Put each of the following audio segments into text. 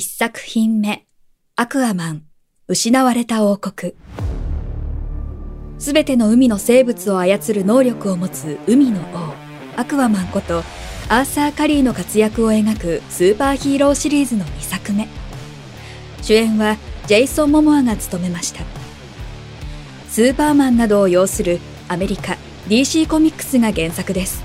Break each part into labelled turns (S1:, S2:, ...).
S1: 1作品目アクアマン失われた王国。すべての海の生物を操る能力を持つ海の王アクアマンことアーサー・カリーの活躍を描くスーパーヒーローシリーズの2作目。主演はジェイソン・モモアが務めました。スーパーマンなどを擁するアメリカ DC コミックスが原作です。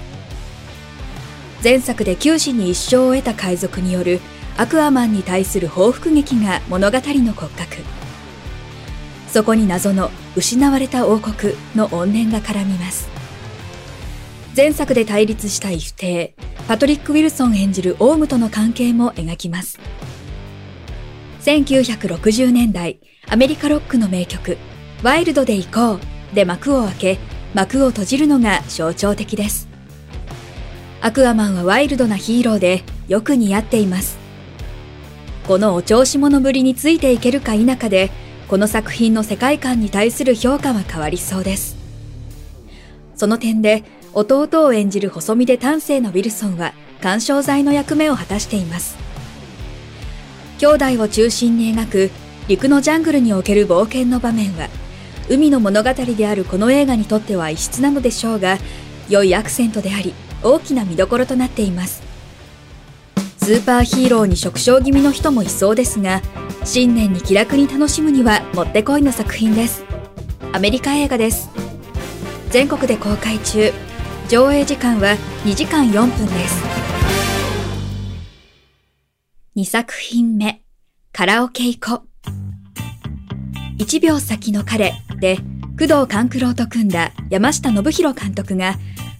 S1: 前作で九死に一生を得た海賊によるアクアマンに対する報復劇が物語の骨格。そこに謎の失われた王国の怨念が絡みます。前作で対立したイフテイパトリック・ウィルソン演じるオウムとの関係も描きます。1960年代アメリカロックの名曲「ワイルドで行こう」で幕を開け幕を閉じるのが象徴的です。アクアマンはワイルドなヒーローでよく似合っています。このお調子者ぶりについていけるか否かでこの作品の世界観に対する評価は変わりそうです。その点で弟を演じる細身で端正のウィルソンは干渉剤の役目を果たしています。兄弟を中心に描く陸のジャングルにおける冒険の場面は海の物語であるこの映画にとっては異質なのでしょうが良いアクセントであり大きな見どころとなっています。スーパーヒーローに触傷気味の人もいそうですが新年に気楽に楽しむにはもってこいの作品です。アメリカ映画です。全国で公開中。上映時間は2時間4分です。2作品目。カラオケ行こ。1秒先の彼。で工藤官九郎と組んだ山下信弘監督が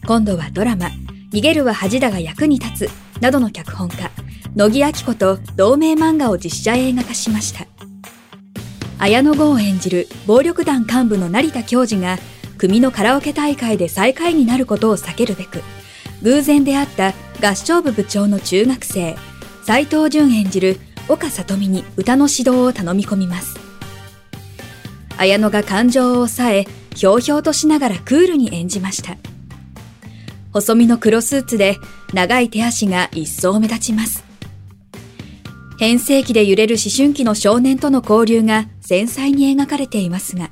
S1: 今度はドラマ。逃げるは恥だが役に立つ。などの脚本家。乃木明子と同名漫画を実写映画化しました綾野剛を演じる暴力団幹部の成田教授が組のカラオケ大会で最下位になることを避けるべく偶然出会った合唱部部長の中学生斎藤淳演じる岡里美に歌の指導を頼み込みます綾野が感情を抑え、ひょうひょうとしながらクールに演じました。細身の黒スーツで長い手足が一層目立ちます。変声期で揺れる思春期の少年との交流が繊細に描かれていますが、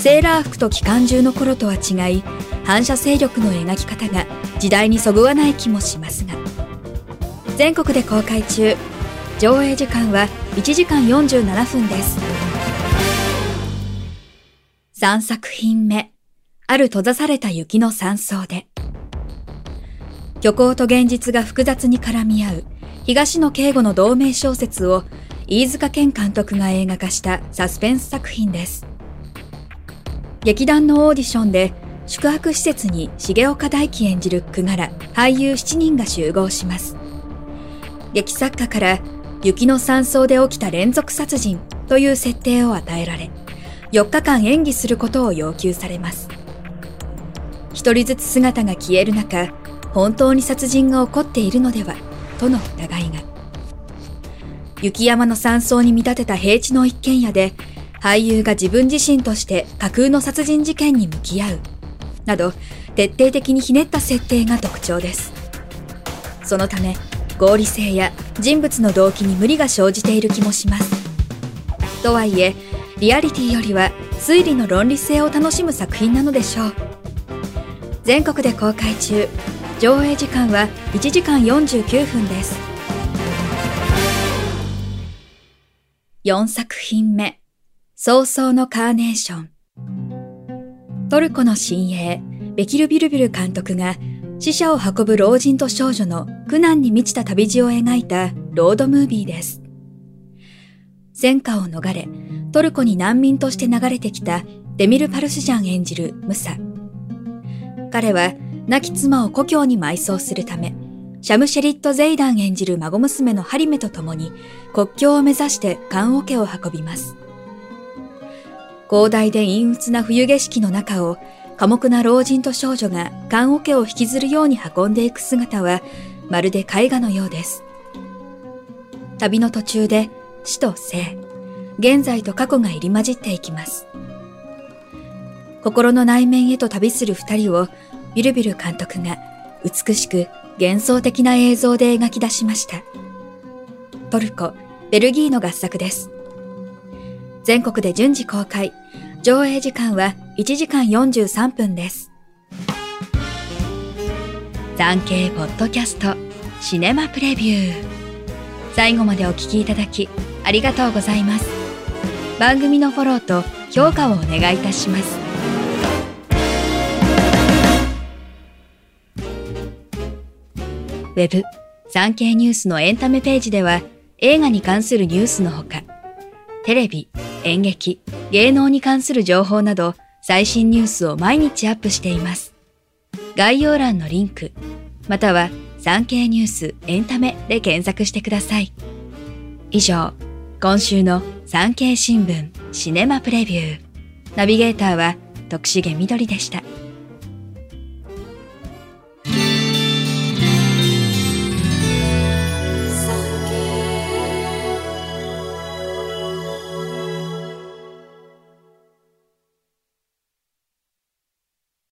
S1: セーラー服と機関銃の頃とは違い、反射勢力の描き方が時代にそぐわない気もしますが、全国で公開中、上映時間は1時間47分です。3作品目、ある閉ざされた雪の山荘で。虚構と現実が複雑に絡み合う東野圭吾の同名小説を飯塚健監督が映画化したサスペンス作品です。劇団のオーディションで宿泊施設に重岡大樹演じる句柄俳優7人が集合します。劇作家から雪の山荘で起きた連続殺人という設定を与えられ、4日間演技することを要求されます。一人ずつ姿が消える中、本当に殺人が起こっているのでは、との疑いが。雪山の山荘に見立てた平地の一軒家で、俳優が自分自身として架空の殺人事件に向き合う、など、徹底的にひねった設定が特徴です。そのため、合理性や人物の動機に無理が生じている気もします。とはいえ、リアリティよりは推理の論理性を楽しむ作品なのでしょう全国で公開中上映時間は1時間49分です4作品目早々のカーネーショントルコの親衛ベキル・ビルビル監督が死者を運ぶ老人と少女の苦難に満ちた旅路を描いたロードムービーです。戦火を逃れ、トルコに難民として流れてきたデミル・パルスジャン演じるムサ。彼は亡き妻を故郷に埋葬するため、シャムシェリット・ゼイダン演じる孫娘のハリメと共に国境を目指して棺桶を運びます。広大で陰鬱な冬景色の中を寡黙な老人と少女が棺桶を引きずるように運んでいく姿はまるで絵画のようです。旅の途中で死と生、現在と過去が入り混じっていきます。心の内面へと旅する二人をビルビル監督が美しく幻想的な映像で描き出しました。トルコ、ベルギーの合作です。全国で順次公開、上映時間は1時間43分です。産経ポッドキャストシネマプレビュー最後までお聞きいただきありがとうございます番組のフォローと評価をお願いいたしますウェブ産経ニュースのエンタメページでは映画に関するニュースのほかテレビ、演劇、芸能に関する情報など最新ニュースを毎日アップしています。概要欄のリンク、または産経ニュースエンタメで検索してください。以上、今週の産経新聞シネマプレビュー。ナビゲーターは徳重みどりでした。